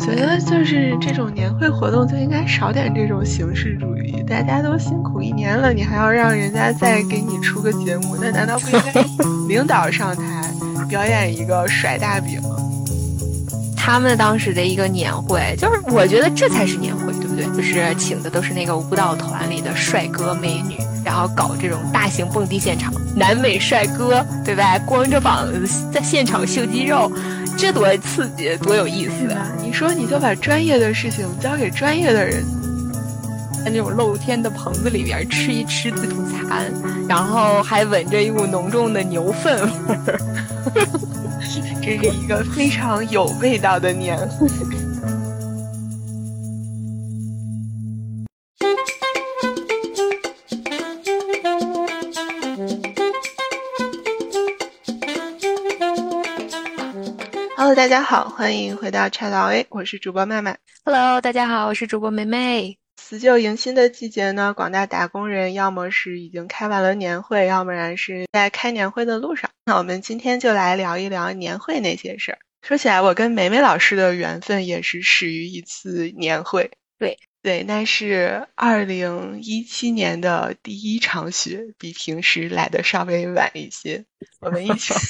觉得就是这种年会活动就应该少点这种形式主义。大家都辛苦一年了，你还要让人家再给你出个节目，那难道不应该 领导上台表演一个甩大饼？他们当时的一个年会，就是我觉得这才是年会，对不对？就是请的都是那个舞蹈团里的帅哥美女，然后搞这种大型蹦迪现场，南美帅哥，对吧？光着膀子在现场秀肌肉。这多刺激，多有意思。啊！你说，你就把专业的事情交给专业的人，在那种露天的棚子里边吃一吃自助餐，然后还闻着一股浓重的牛粪味儿，这是一个非常有味道的年会。大家好，欢迎回到叉岛 A，我是主播麦麦。Hello，大家好，我是主播梅梅。辞旧迎新的季节呢，广大打工人要么是已经开完了年会，要不然是在开年会的路上。那我们今天就来聊一聊年会那些事儿。说起来，我跟梅梅老师的缘分也是始于一次年会。对对，那是二零一七年的第一场雪，比平时来的稍微晚一些。我们一起。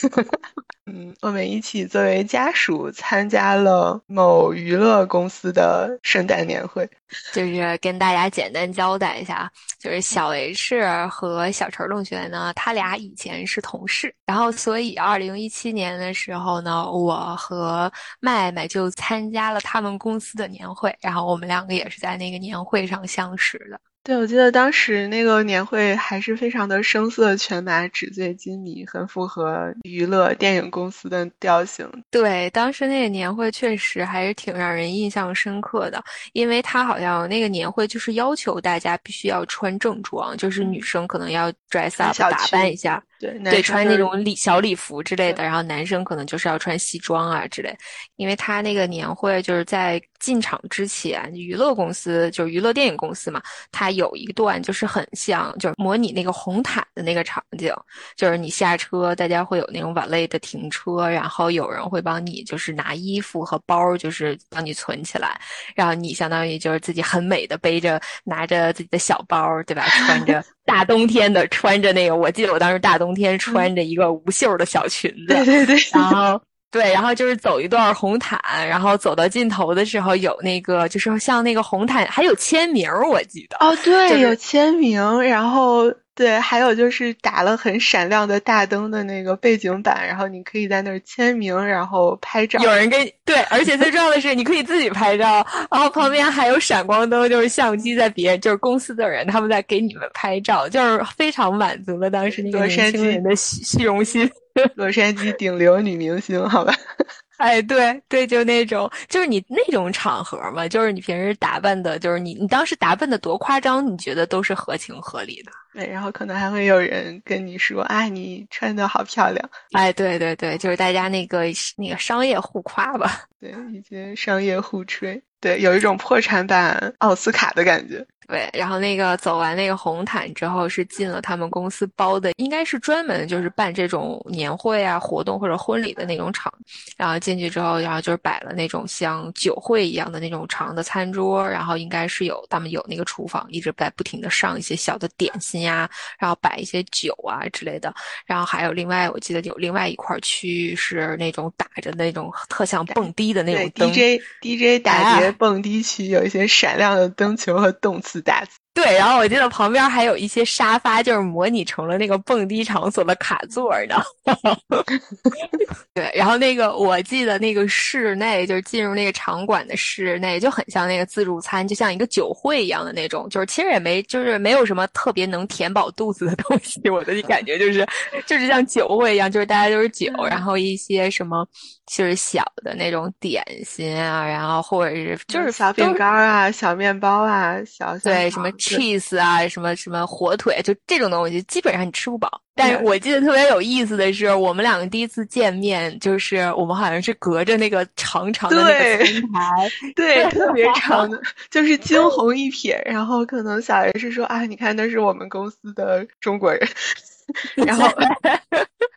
嗯，我们一起作为家属参加了某娱乐公司的圣诞年会，就是跟大家简单交代一下，就是小 H 和小陈同学呢，他俩以前是同事，然后所以二零一七年的时候呢，我和麦麦就参加了他们公司的年会，然后我们两个也是在那个年会上相识的。对，我记得当时那个年会还是非常的声色犬马、纸醉金迷，很符合娱乐电影公司的调性。对，当时那个年会确实还是挺让人印象深刻的，因为他好像那个年会就是要求大家必须要穿正装，就是女生可能要 dress up 打扮一下。对对，穿那种礼小礼服之类的，然后男生可能就是要穿西装啊之类。因为他那个年会就是在进场之前，娱乐公司就是娱乐电影公司嘛，他有一段就是很像，就是模拟那个红毯的那个场景，就是你下车，大家会有那种晚类的停车，然后有人会帮你就是拿衣服和包，就是帮你存起来，然后你相当于就是自己很美的背着拿着自己的小包，对吧？穿着。大冬天的穿着那个，我记得我当时大冬天穿着一个无袖的小裙子，对对对，然后对，然后就是走一段红毯，然后走到尽头的时候有那个，就是像那个红毯还有签名，我记得。哦，对，有签名，然后。对，还有就是打了很闪亮的大灯的那个背景板，然后你可以在那儿签名，然后拍照。有人给对，而且最重要的是，你可以自己拍照，然后旁边还有闪光灯，就是相机在别人，就是公司的人他们在给你们拍照，就是非常满足了当时那个年轻人的虚虚荣心。洛杉矶顶流女明星，好吧。哎，对对，就那种，就是你那种场合嘛，就是你平时打扮的，就是你你当时打扮的多夸张，你觉得都是合情合理的。对，然后可能还会有人跟你说，啊，你穿的好漂亮。哎，对对对，就是大家那个那个商业互夸吧。对，一些商业互吹。对，有一种破产版奥斯卡的感觉。对，然后那个走完那个红毯之后，是进了他们公司包的，应该是专门就是办这种年会啊、活动或者婚礼的那种场。然后进去之后，然后就是摆了那种像酒会一样的那种长的餐桌，然后应该是有他们有那个厨房一直在不停的上一些小的点心呀，然后摆一些酒啊之类的。然后还有另外，我记得有另外一块区域是那种打着那种特像蹦迪的那种灯，DJ DJ 打碟蹦迪区，有一些闪亮的灯球和动次打字对，然后我记得旁边还有一些沙发，就是模拟成了那个蹦迪场所的卡座呢。对，然后那个我记得那个室内，就是进入那个场馆的室内，就很像那个自助餐，就像一个酒会一样的那种，就是其实也没，就是没有什么特别能填饱肚子的东西。我的感觉就是，就是像酒会一样，就是大家都是酒，然后一些什么就是小的那种点心啊，然后或者是就是小饼干啊、小面包啊、小对什么。cheese 啊，什么什么火腿，就这种东西，基本上你吃不饱。但是我记得特别有意思的是，我们两个第一次见面，就是我们好像是隔着那个长长的那个平台，对，特别长的，就是惊鸿一瞥。然后可能小 S 说啊，你看那是我们公司的中国人，然后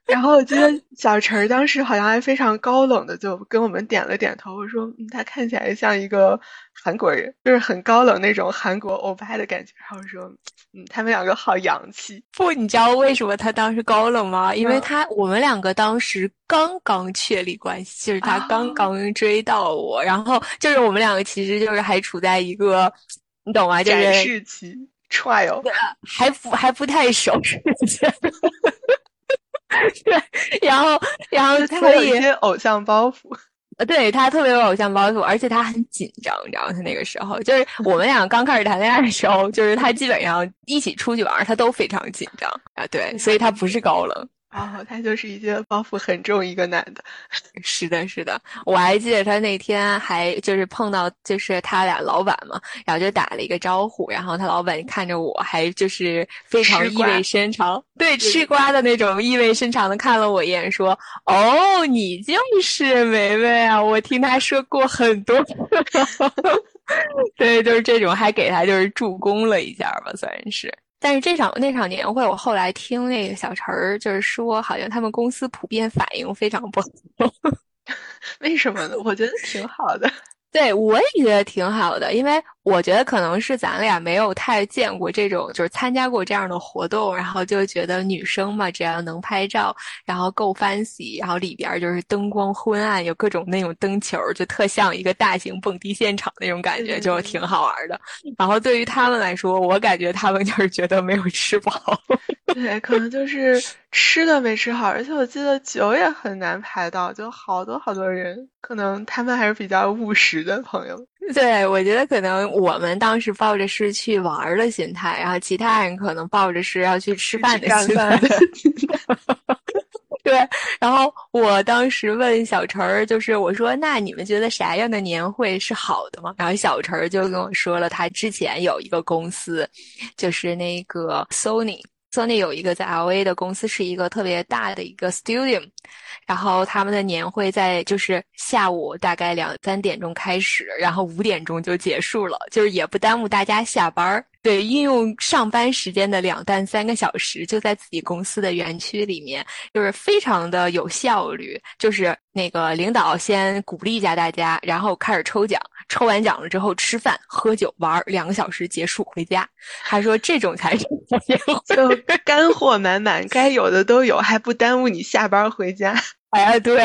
然后我记得小陈儿当时好像还非常高冷的就跟我们点了点头，我说嗯，他看起来像一个韩国人，就是很高冷那种韩国欧巴的感觉。然后说嗯，他们两个好洋气。不，你知道为什么他当时高冷吗？因为他我们两个当时刚刚确立关系，就是他刚刚追到我，然后就是我们两个其实就是还处在一个，你懂吗？就是展示期 trial，还不还不太熟 然后，然后他有一些偶像包袱，呃，对他特别有偶像包袱，而且他很紧张，你知道吗？他那个时候，就是我们俩刚开始谈恋爱的时候，就是他基本上一起出去玩，他都非常紧张啊，对，所以他不是高冷。哦，他就是一些包袱很重一个男的，是的，是的，我还记得他那天还就是碰到就是他俩老板嘛，然后就打了一个招呼，然后他老板看着我还就是非常意味深长，对，吃瓜的那种意味深长的看了我一眼，说：“哦，你就是梅梅啊，我听他说过很多。”对，就是这种，还给他就是助攻了一下吧，算是。但是这场那场年会，我后来听那个小陈儿就是说，好像他们公司普遍反应非常不好。为什么呢？我觉得挺好的。对，我也觉得挺好的，因为我觉得可能是咱俩没有太见过这种，就是参加过这样的活动，然后就觉得女生嘛，只要能拍照，然后够 fancy，然后里边就是灯光昏暗，有各种那种灯球，就特像一个大型蹦迪现场那种感觉，就挺好玩的。然后对于他们来说，我感觉他们就是觉得没有吃饱。对，可能就是吃的没吃好，而且我记得酒也很难排到，就好多好多人，可能他们还是比较务实的朋友。对，我觉得可能我们当时抱着是去玩的心态，然后其他人可能抱着是要去吃饭的心态。对，然后我当时问小陈儿，就是我说，那你们觉得啥样的年会是好的吗？然后小陈儿就跟我说了，他之前有一个公司，就是那个 Sony。Sony 有一个在 LA 的公司，是一个特别大的一个 studio，然后他们的年会在就是下午大概两三点钟开始，然后五点钟就结束了，就是也不耽误大家下班儿。对，运用上班时间的两到三个小时，就在自己公司的园区里面，就是非常的有效率。就是那个领导先鼓励一下大家，然后开始抽奖，抽完奖了之后吃饭、喝酒、玩两个小时结束回家。他说这种才是就 干货满满，该有的都有，还不耽误你下班回家。哎，对。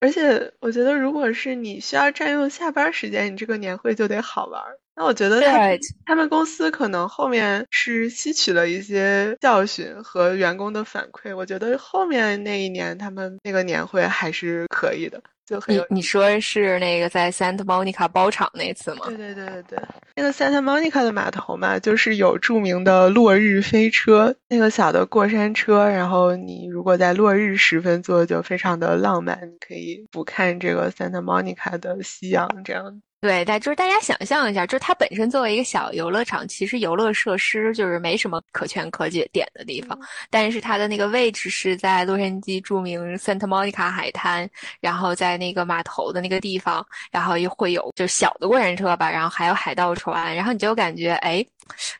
而且我觉得，如果是你需要占用下班时间，你这个年会就得好玩。那我觉得他他们公司可能后面是吸取了一些教训和员工的反馈，我觉得后面那一年他们那个年会还是可以的，就很有。你说是那个在 Santa Monica 包场那次吗？对对对对对，那个 Santa Monica 的码头嘛，就是有著名的落日飞车，那个小的过山车，然后你如果在落日时分坐，就非常的浪漫，可以俯瞰这个 Santa Monica 的夕阳，这样。对，但就是大家想象一下，就是它本身作为一个小游乐场，其实游乐设施就是没什么可圈可点的地方。但是它的那个位置是在洛杉矶著名 Santa Monica 海滩，然后在那个码头的那个地方，然后又会有就小的过山车吧，然后还有海盗船，然后你就感觉哎，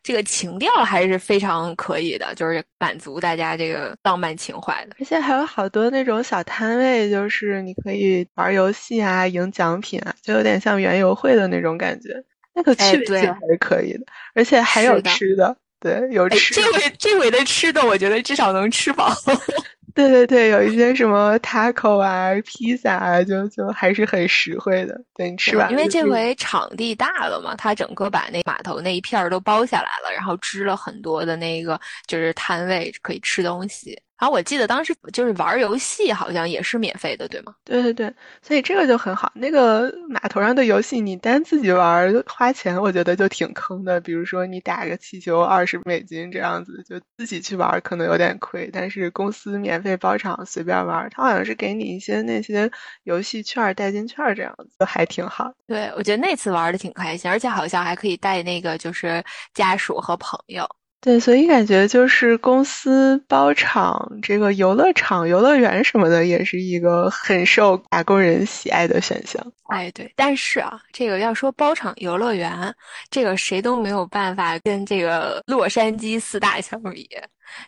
这个情调还是非常可以的，就是满足大家这个浪漫情怀的。而且还有好多那种小摊位，就是你可以玩游戏啊，赢奖品啊，就有点像园游。会的那种感觉，那个趣味性还是可以的，而且还有吃的，对，有吃的。这回这回的吃的，我觉得至少能吃饱。对对对，有一些什么 taco 啊、披萨啊，就就还是很实惠的。对你吃完，因为这回场地大了嘛，他整个把那码头那一片儿都包下来了，然后支了很多的那个就是摊位可以吃东西。然后我记得当时就是玩游戏，好像也是免费的，对吗？对对对，所以这个就很好。那个码头上的游戏，你单自己玩花钱，我觉得就挺坑的。比如说你打个气球二十美金这样子，就自己去玩可能有点亏。但是公司免费包场，随便玩，他好像是给你一些那些游戏券、代金券这样子，还挺好。对，我觉得那次玩的挺开心，而且好像还可以带那个就是家属和朋友。对，所以感觉就是公司包场，这个游乐场、游乐园什么的，也是一个很受打工人喜爱的选项。哎，对，但是啊，这个要说包场游乐园，这个谁都没有办法跟这个洛杉矶四大相比，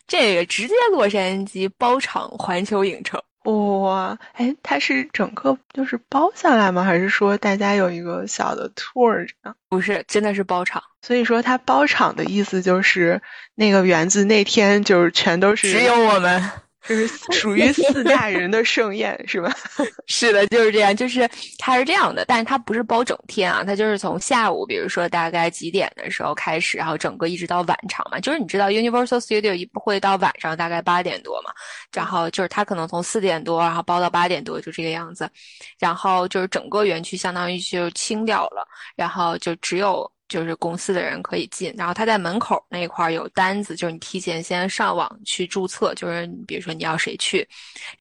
这个直接洛杉矶包场环球影城。哇，哎，它是整个就是包下来吗？还是说大家有一个小的 tour 这样？不是，真的是包场。所以说，它包场的意思就是那个园子那天就是全都是只有我们。就是属于四大人的盛宴，是吧？是的，就是这样。就是它是这样的，但是它不是包整天啊，它就是从下午，比如说大概几点的时候开始，然后整个一直到晚场嘛。就是你知道，Universal Studio 一会到晚上大概八点多嘛，然后就是它可能从四点多，然后包到八点多，就这个样子。然后就是整个园区相当于就清掉了，然后就只有。就是公司的人可以进，然后他在门口那块儿有单子，就是你提前先上网去注册，就是比如说你要谁去，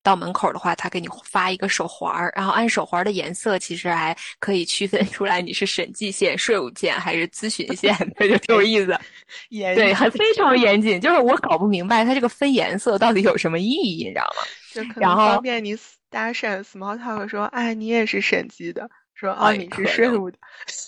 到门口的话，他给你发一个手环儿，然后按手环的颜色，其实还可以区分出来你是审计线、税务线还是咨询线，就挺有意思。严对，还非常严谨，就是我搞不明白它这个分颜色到底有什么意义，你知道吗？就可能方便你搭讪 small talk 说，哎，你也是审计的。说啊，你是税务的，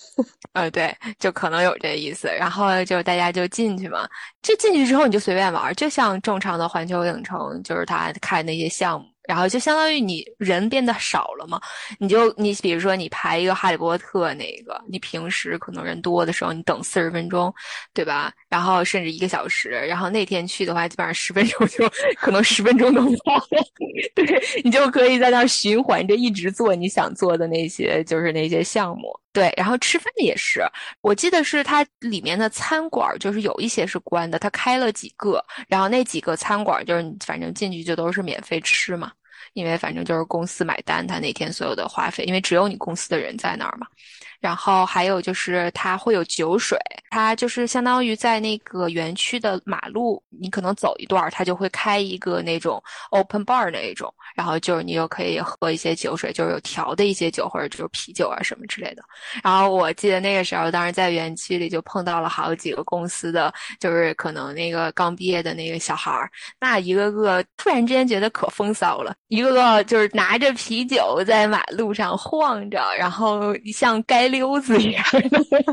呃，对，就可能有这意思。然后就大家就进去嘛，这进去之后你就随便玩，就像正常的环球影城，就是他开那些项目。然后就相当于你人变得少了嘛，你就你比如说你排一个哈利波特那个，你平时可能人多的时候你等四十分钟，对吧？然后甚至一个小时，然后那天去的话，基本上十分钟就可能十分钟都不到，对你就可以在那儿循环着一直做你想做的那些就是那些项目。对，然后吃饭也是，我记得是它里面的餐馆，就是有一些是关的，它开了几个，然后那几个餐馆就是反正进去就都是免费吃嘛，因为反正就是公司买单，他那天所有的花费，因为只有你公司的人在那儿嘛。然后还有就是它会有酒水，它就是相当于在那个园区的马路，你可能走一段，它就会开一个那种 open bar 那一种，然后就是你又可以喝一些酒水，就是有调的一些酒或者就是啤酒啊什么之类的。然后我记得那个时候，当时在园区里就碰到了好几个公司的，就是可能那个刚毕业的那个小孩儿，那一个个突然之间觉得可风骚了，一个个就是拿着啤酒在马路上晃着，然后像街。溜子一样，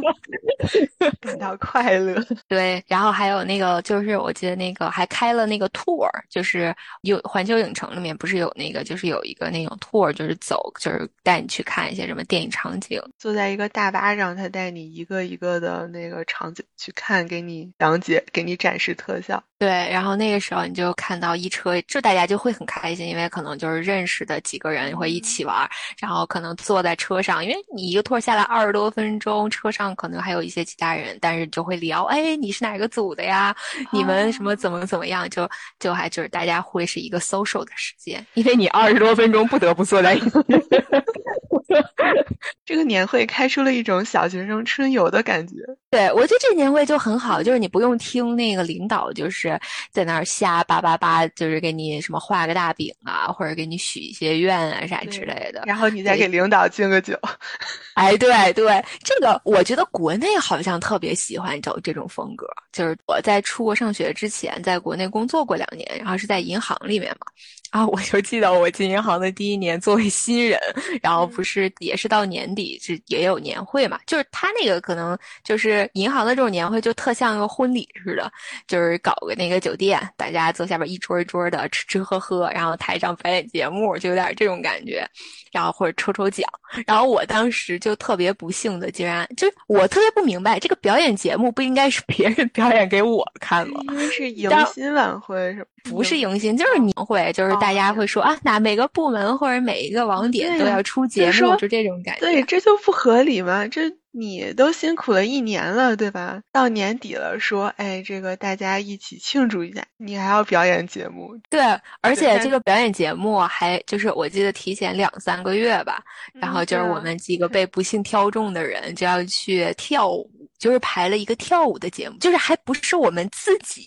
感到快乐。对，然后还有那个，就是我记得那个还开了那个 tour，就是有环球影城里面不是有那个，就是有一个那种 tour，就是走，就是带你去看一些什么电影场景。坐在一个大巴上，他带你一个一个的那个场景去看，给你讲解，给你展示特效。对，然后那个时候你就看到一车，就大家就会很开心，因为可能就是认识的几个人会一起玩，然后可能坐在车上，因为你一个托下来二十多分钟，车上可能还有一些其他人，但是就会聊，哎，你是哪个组的呀？你们什么怎么怎么样？就就还就是大家会是一个 social 的时间，因为你二十多分钟不得不坐在一起。这个年会开出了一种小学生春游的感觉。对，我觉得这年会就很好，就是你不用听那个领导就是在那儿瞎叭叭叭，就是给你什么画个大饼啊，或者给你许一些愿啊啥之类的。然后你再给领导敬个酒。哎，对对，这个我觉得国内好像特别喜欢走这种风格。就是我在出国上学之前，在国内工作过两年，然后是在银行里面嘛。啊，我就记得我进银行的第一年，作为新人，然后不是也是到年底是也有年会嘛，就是他那个可能就是银行的这种年会，就特像个婚礼似的，就是搞个那个酒店，大家坐下边一桌一桌的吃吃喝喝，然后台上表演节目，就有点这种感觉，然后或者抽抽奖，然后我当时就特别不幸的，竟然就是我特别不明白，这个表演节目不应该是别人表演给我看吗？因为是？迎新晚会是不是迎新，就是年会，就是。大家会说啊，哪每个部门或者每一个网点都要出节目，就这种感觉。对，这就不合理嘛？这你都辛苦了一年了，对吧？到年底了，说哎，这个大家一起庆祝一下，你还要表演节目？对，而且这个表演节目还就是我记得提前两三个月吧，然后就是我们几个被不幸挑中的人就要去跳舞。就是排了一个跳舞的节目，就是还不是我们自己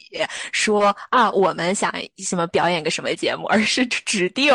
说啊，我们想什么表演个什么节目，而是指定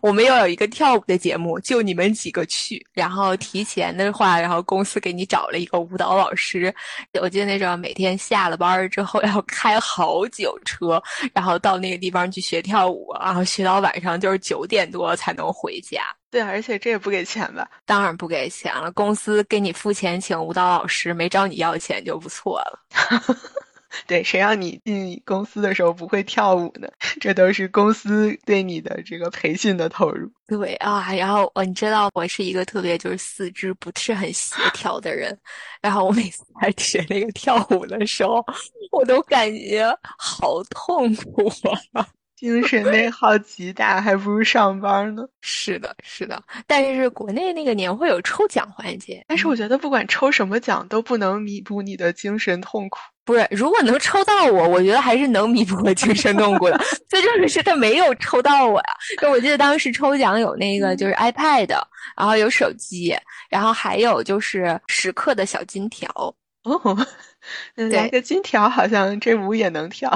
我们要有一个跳舞的节目，就你们几个去，然后提前的话，然后公司给你找了一个舞蹈老师。我记得那时候每天下了班之后 要开好久车，然后到那个地方去学跳舞，然后学到晚上就是九点多才能回家。对，而且这也不给钱吧？当然不给钱了，公司给你付钱请舞蹈老师，没找你要钱就不错了。对，谁让你进公司的时候不会跳舞呢？这都是公司对你的这个培训的投入。对啊，然后我你知道我是一个特别就是四肢不是很协调的人，然后我每次在学那个跳舞的时候，我都感觉好痛苦啊。精神内耗极大，还不如上班呢。是的，是的。但是国内那个年会有抽奖环节，但是我觉得不管抽什么奖都不能弥补你的精神痛苦。不是，如果能抽到我，我觉得还是能弥补我精神痛苦的。最重要的是他没有抽到我呀。就我记得当时抽奖有那个就是 iPad，然后有手机，然后还有就是十克的小金条。哦，来个金条，好像这舞也能跳。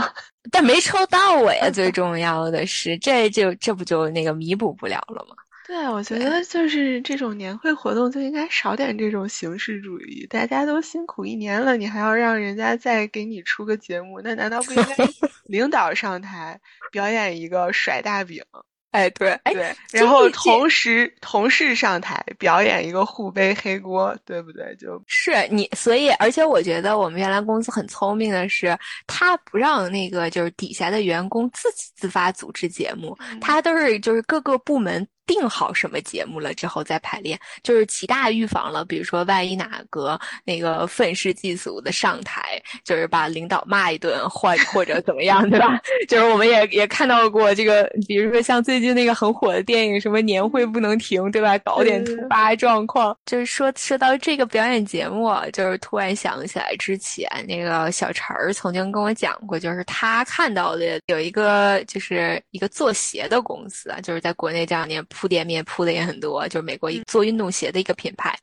但没抽到我呀！最重要的是，这就这不就那个弥补不了了吗？对，我觉得就是这种年会活动就应该少点这种形式主义。大家都辛苦一年了，你还要让人家再给你出个节目，那难道不应该 领导上台表演一个甩大饼？哎，对，对，然后同时同事上台表演一个互背黑锅，对不对？就是你，所以而且我觉得我们原来公司很聪明的是，他不让那个就是底下的员工自己自发组织节目，他都是就是各个部门。定好什么节目了之后再排练，就是极大预防了。比如说，万一哪个那个愤世嫉俗的上台，就是把领导骂一顿，或或者怎么样，对吧？就是我们也也看到过这个，比如说像最近那个很火的电影，什么年会不能停，对吧？搞点突发状况。就是说说到这个表演节目，就是突然想起来之前那个小陈儿曾经跟我讲过，就是他看到的有一个就是一个做鞋的公司啊，就是在国内这两年。铺店面铺的也很多，就是美国一做运动鞋的一个品牌，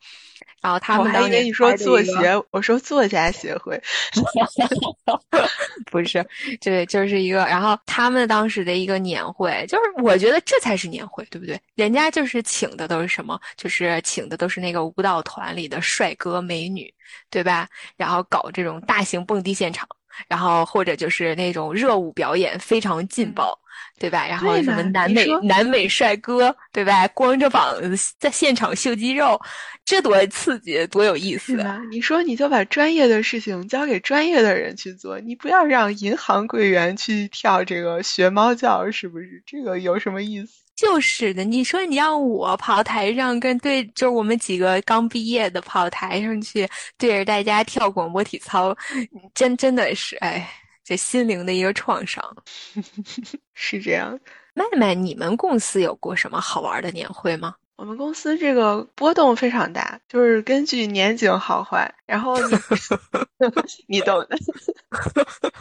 然后他们还以为你说做鞋，我说作家协会，不是，对，就是一个，然后他们当时的一个年会，就是我觉得这才是年会，对不对？人家就是请的都是什么？就是请的都是那个舞蹈团里的帅哥美女，对吧？然后搞这种大型蹦迪现场，然后或者就是那种热舞表演，非常劲爆。对吧？然后什么南美南美帅哥，对吧？光着膀子在现场秀肌肉，这多刺激，多有意思啊！你说你就把专业的事情交给专业的人去做，你不要让银行柜员去跳这个学猫叫，是不是？这个有什么意思？就是的，你说你让我跑台上跟对，就是我们几个刚毕业的跑台上去对着大家跳广播体操，真真的是哎。这心灵的一个创伤，是这样。麦麦，你们公司有过什么好玩的年会吗？我们公司这个波动非常大，就是根据年景好坏，然后你 你懂的。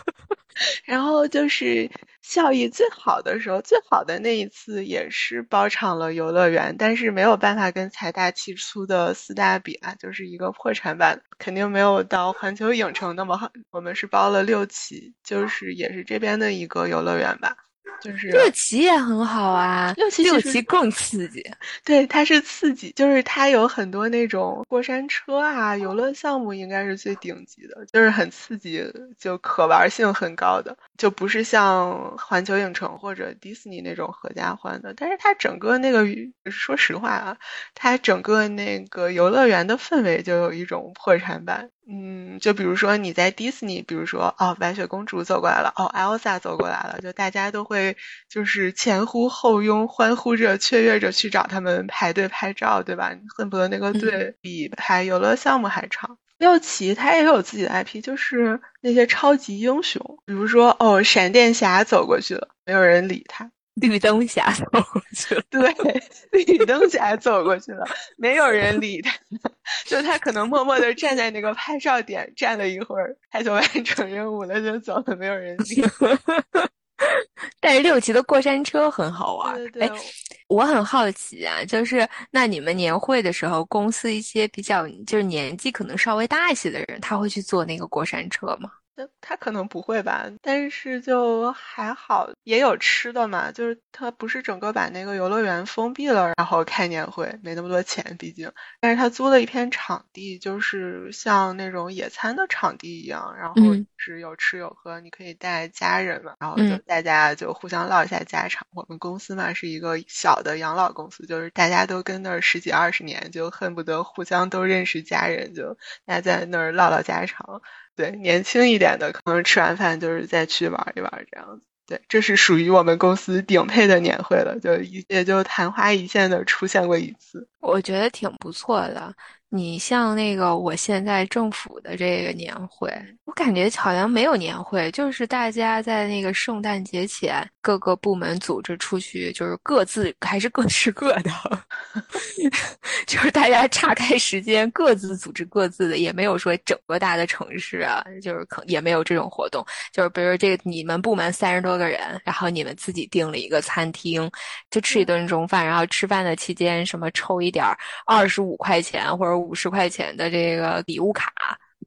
然后就是效益最好的时候，最好的那一次也是包场了游乐园，但是没有办法跟财大气粗的四大比啊，就是一个破产版，肯定没有到环球影城那么好。我们是包了六期，就是也是这边的一个游乐园吧。就是六旗也很好啊，六旗六旗更刺激。对，它是刺激，就是它有很多那种过山车啊，游乐项目应该是最顶级的，就是很刺激，就可玩性很高的，就不是像环球影城或者迪士尼那种合家欢的。但是它整个那个，说实话啊，它整个那个游乐园的氛围就有一种破产版。嗯，就比如说你在迪士尼，比如说哦，白雪公主走过来了，哦，Elsa 走过来了，就大家都会就是前呼后拥，欢呼着、雀跃着去找他们排队拍照，对吧？恨不得那个队比排游乐项目还长。六旗他也有自己的 IP，就是那些超级英雄，比如说哦，闪电侠走过去了，没有人理他。绿灯侠走过去了，对，绿灯侠走过去了，没有人理他，就他可能默默的站在那个拍照点站了一会儿，他就完成任务了，就走了，没有人理。但是六级的过山车很好玩。对对。我很好奇啊，就是那你们年会的时候，公司一些比较就是年纪可能稍微大一些的人，他会去坐那个过山车吗？那他可能不会吧，但是就还好，也有吃的嘛。就是他不是整个把那个游乐园封闭了，然后开年会，没那么多钱，毕竟。但是他租了一片场地，就是像那种野餐的场地一样，然后是有吃有喝，你可以带家人嘛，然后就大家就互相唠一下家常。我们公司嘛是一个小的养老公司，就是大家都跟那儿十几二十年，就恨不得互相都认识家人，就大家在那儿唠唠家常。对，年轻一点的可能吃完饭就是再去玩一玩这样子。对，这是属于我们公司顶配的年会了，就一也就昙花一现的出现过一次。我觉得挺不错的。你像那个我现在政府的这个年会，我感觉好像没有年会，就是大家在那个圣诞节前，各个部门组织出去，就是各自还是各吃各的，就是大家岔开时间，各自组织各自的，也没有说整个大的城市啊，就是可也没有这种活动，就是比如这个你们部门三十多个人，然后你们自己订了一个餐厅，就吃一顿中饭，然后吃饭的期间什么抽一点二十五块钱或者。五十块钱的这个礼物卡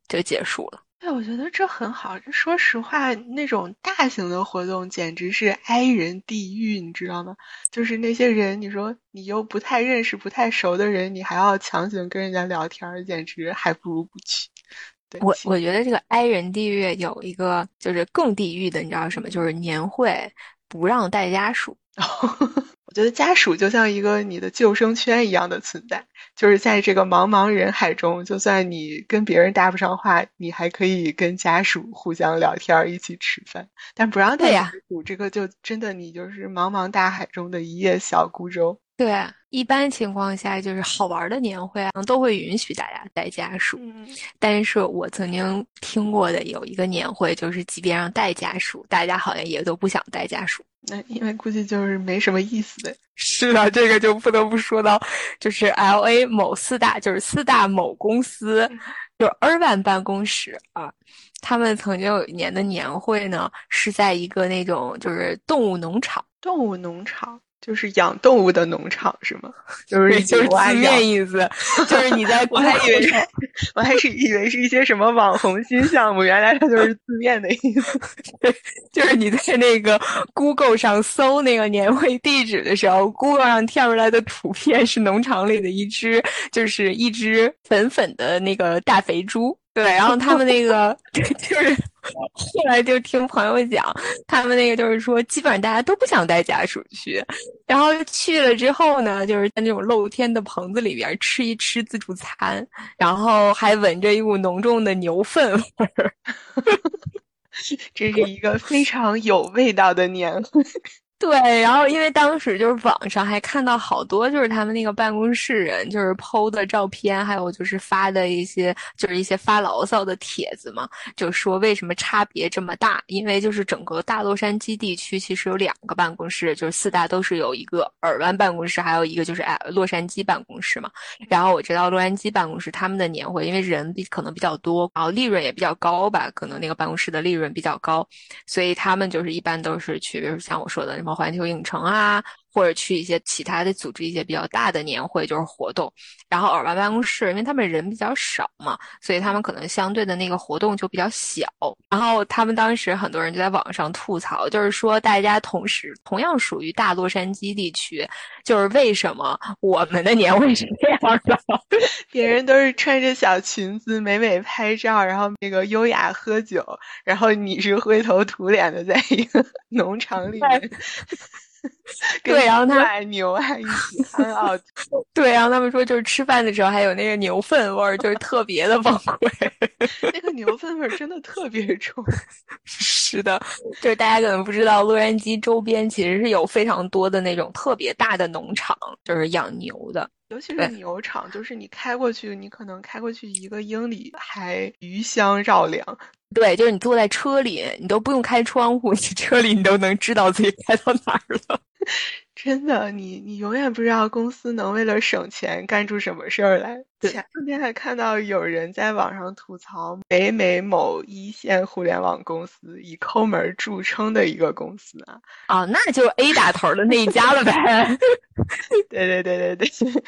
就结束了。对，我觉得这很好。说实话，那种大型的活动简直是哀人地狱，你知道吗？就是那些人，你说你又不太认识、不太熟的人，你还要强行跟人家聊天，简直还不如不去。我我觉得这个哀人地狱有一个就是更地狱的，你知道什么？就是年会不让带家属。我觉得家属就像一个你的救生圈一样的存在，就是在这个茫茫人海中，就算你跟别人搭不上话，你还可以跟家属互相聊天，一起吃饭。但不让带家属，这个就真的你就是茫茫大海中的一叶小孤舟。对，一般情况下就是好玩的年会啊，都会允许大家带家属。但是我曾经听过的有一个年会，就是即便让带家属，大家好像也都不想带家属。那因为估计就是没什么意思呗。是的，这个就不得不说到，就是 L A 某四大，就是四大某公司，就 Urban 办公室啊，他们曾经有一年的年会呢，是在一个那种就是动物农场。动物农场。就是养动物的农场是吗？就是就是字面意思，就是你在，我还以为是，我还是以为是一些什么网红新项目，原来它就是字面的意思。就是你在那个 Google 上搜那个年会地址的时候，Google 上跳出来的图片是农场里的一只，就是一只粉粉的那个大肥猪。对，然后他们那个就是后来就听朋友讲，他们那个就是说，基本上大家都不想带家属去，然后去了之后呢，就是在那种露天的棚子里边吃一吃自助餐，然后还闻着一股浓重的牛粪味儿，这是一个非常有味道的年会。对，然后因为当时就是网上还看到好多就是他们那个办公室人就是 PO 的照片，还有就是发的一些就是一些发牢骚的帖子嘛，就说为什么差别这么大？因为就是整个大洛杉矶地区其实有两个办公室，就是四大都是有一个尔湾办公室，还有一个就是哎洛杉矶办公室嘛。然后我知道洛杉矶办公室他们的年会，因为人比可能比较多，然后利润也比较高吧，可能那个办公室的利润比较高，所以他们就是一般都是去，比如像我说的什么。环球影城啊。或者去一些其他的组织一些比较大的年会，就是活动。然后尔湾办公室，因为他们人比较少嘛，所以他们可能相对的那个活动就比较小。然后他们当时很多人就在网上吐槽，就是说大家同时同样属于大洛杉矶地区，就是为什么我们的年会是这样的？别人都是穿着小裙子美美拍照，然后那个优雅喝酒，然后你是灰头土脸的在一个 农场里面。对，然后他牛还一起。对，然后他们说，就是吃饭的时候还有那个牛粪味儿，就是特别的崩溃。那个牛粪味儿真的特别重。是的，就是大家可能不知道，洛杉矶周边其实是有非常多的那种特别大的农场，就是养牛的。尤其是牛场，就是你开过去，你可能开过去一个英里，还余香绕梁。对，就是你坐在车里，你都不用开窗户，你 车里你都能知道自己开到哪儿了。真的，你你永远不知道公司能为了省钱干出什么事儿来。前两天还看到有人在网上吐槽北美某一线互联网公司，以抠门著称的一个公司啊。哦，那就 A 打头的那一家了呗。对对对对对，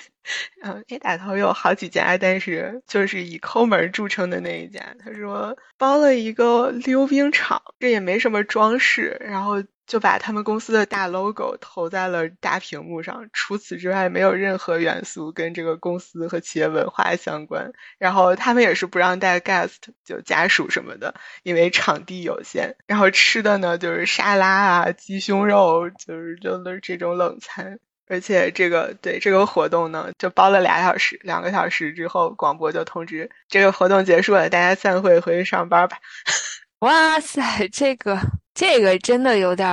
嗯，A 打头有好几家，但是就是以抠门著称的那一家。他说包了一个溜冰场，这也没什么装饰，然后。就把他们公司的大 logo 投在了大屏幕上，除此之外没有任何元素跟这个公司和企业文化相关。然后他们也是不让带 guest 就家属什么的，因为场地有限。然后吃的呢就是沙拉啊、鸡胸肉，就是就是这种冷餐。而且这个对这个活动呢，就包了俩小时，两个小时之后广播就通知这个活动结束了，大家散会回去上班吧。哇塞，这个。这个真的有点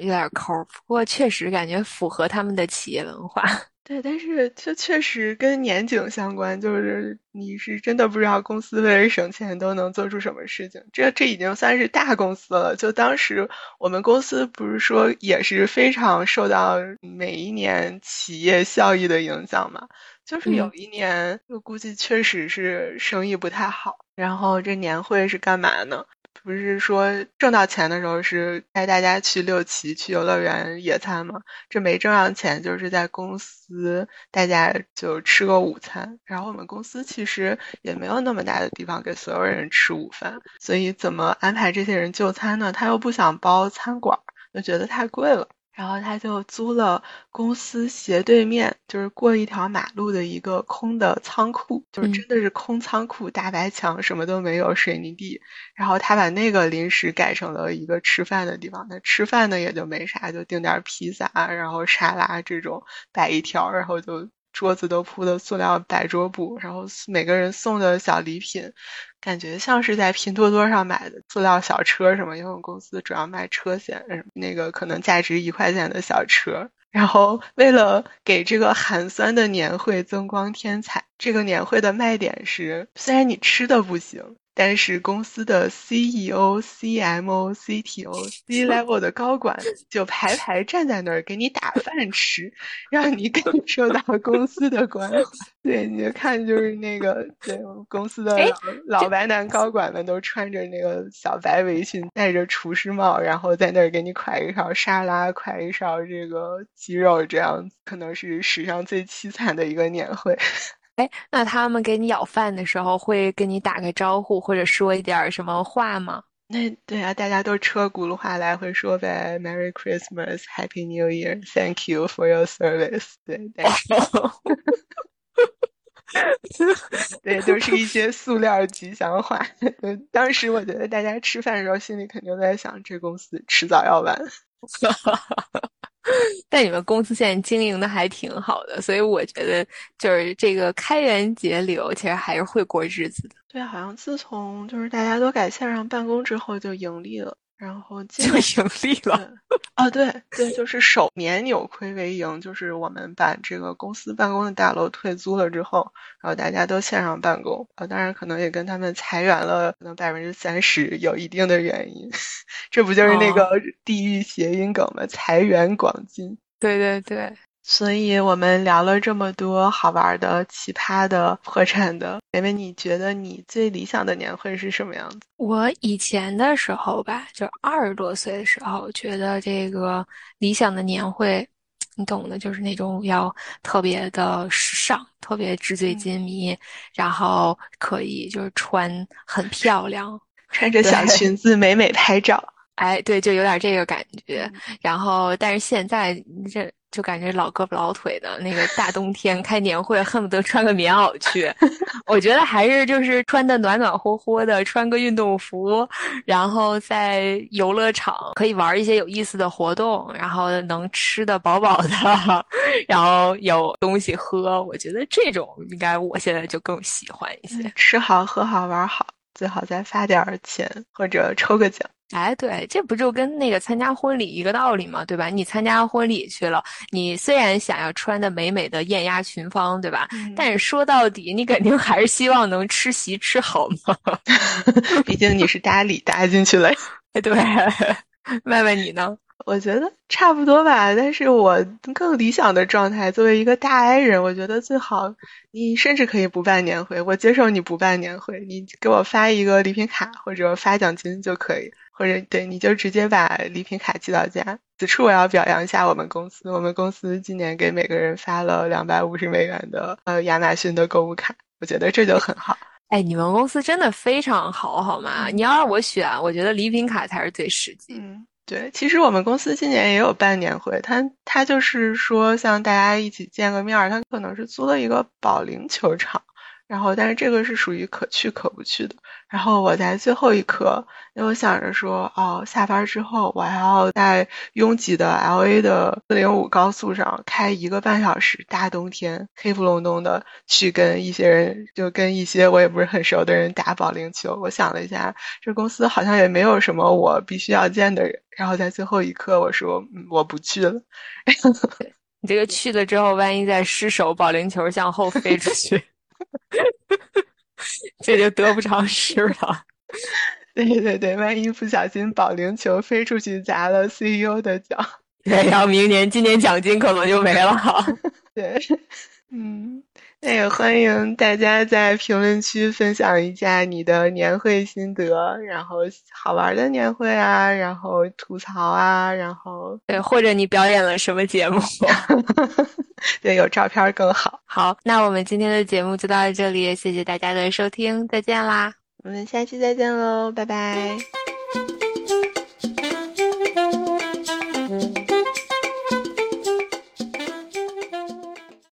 有点抠，不过确实感觉符合他们的企业文化。对，但是这确实跟年景相关，就是你是真的不知道公司为了省钱都能做出什么事情。这这已经算是大公司了。就当时我们公司不是说也是非常受到每一年企业效益的影响嘛？就是有一年，我估计确实是生意不太好，然后这年会是干嘛呢？不是说挣到钱的时候是带大家去六旗、去游乐园野餐吗？这没挣上钱，就是在公司大家就吃个午餐。然后我们公司其实也没有那么大的地方给所有人吃午饭，所以怎么安排这些人就餐呢？他又不想包餐馆，就觉得太贵了。然后他就租了公司斜对面，就是过一条马路的一个空的仓库，就是真的是空仓库，大白墙，什么都没有，水泥地。然后他把那个临时改成了一个吃饭的地方。那吃饭呢也就没啥，就订点披萨，然后沙拉这种摆一条，然后就。桌子都铺的塑料白桌布，然后每个人送的小礼品，感觉像是在拼多多上买的塑料小车什么，因为我们公司主要卖车险，那个可能价值一块钱的小车。然后为了给这个寒酸的年会增光添彩，这个年会的卖点是，虽然你吃的不行。但是公司的 CEO、CMO、CTO、C level 的高管就排排站在那儿给你打饭吃，让你感受到公司的关怀。对，你就看就是那个对公司的老白男高管们都穿着那个小白围裙，戴着厨师帽，然后在那儿给你㧟一勺沙拉，㧟一勺这个鸡肉，这样子可能是史上最凄惨的一个年会。哎，那他们给你舀饭的时候会跟你打个招呼，或者说一点什么话吗？那对啊，大家都车轱辘话来回说呗，Merry Christmas, Happy New Year, Thank you for your service。对，但是，对，都是一些塑料吉祥话。当时我觉得大家吃饭的时候心里肯定在想，这公司迟早要完。但你们公司现在经营的还挺好的，所以我觉得就是这个开源节流，其实还是会过日子的。对，好像自从就是大家都改线上办公之后，就盈利了。然后就盈利了啊！对对，就是首年扭亏为盈，就是我们把这个公司办公的大楼退租了之后，然后大家都线上办公啊。当然，可能也跟他们裁员了，可能百分之三十有一定的原因。这不就是那个地域谐音梗吗？财源广进。对对对。所以我们聊了这么多好玩的、奇葩的、破产的，妹妹，你觉得你最理想的年会是什么样子？我以前的时候吧，就二十多岁的时候，觉得这个理想的年会，你懂的，就是那种要特别的时尚，特别纸醉金迷，然后可以就是穿很漂亮，穿着小裙子美美拍照。哎，对，就有点这个感觉。然后，但是现在这。就感觉老胳膊老腿的那个大冬天开年会，恨不得穿个棉袄去。我觉得还是就是穿的暖暖和和的，穿个运动服，然后在游乐场可以玩一些有意思的活动，然后能吃的饱饱的，然后有东西喝。我觉得这种应该我现在就更喜欢一些，吃好喝好玩好，最好再发点钱或者抽个奖。哎，对，这不就跟那个参加婚礼一个道理嘛？对吧？你参加婚礼去了，你虽然想要穿的美美的艳压群芳，对吧？但是说到底，你肯定还是希望能吃席吃好嘛。毕竟你是搭理搭进去了。哎，对，麦麦你呢？我觉得差不多吧，但是我更理想的状态，作为一个大 I 人，我觉得最好你甚至可以不办年会，我接受你不办年会，你给我发一个礼品卡或者发奖金就可以，或者对你就直接把礼品卡寄到家。此处我要表扬一下我们公司，我们公司今年给每个人发了两百五十美元的呃亚马逊的购物卡，我觉得这就很好。哎，你们公司真的非常好，好吗？你要让我选，我觉得礼品卡才是最实际。嗯，对，其实我们公司今年也有办年会，他他就是说，像大家一起见个面儿，他可能是租了一个保龄球场。然后，但是这个是属于可去可不去的。然后我在最后一刻，因为我想着说，哦，下班之后我还要在拥挤的 L A 的四零五高速上开一个半小时，大冬天黑不隆冬的去跟一些人，就跟一些我也不是很熟的人打保龄球。我想了一下，这公司好像也没有什么我必须要见的人。然后在最后一刻，我说，我不去了。你这个去了之后，万一再失手，保龄球向后飞出去。这就得不偿失了。对对对，万一不小心保龄球飞出去砸了 CEO 的脚，对，然后明年今年奖金可能就没了。对，嗯。那也欢迎大家在评论区分享一下你的年会心得，然后好玩的年会啊，然后吐槽啊，然后对，或者你表演了什么节目，对，有照片更好。好，那我们今天的节目就到这里，谢谢大家的收听，再见啦，我们下期再见喽，拜拜。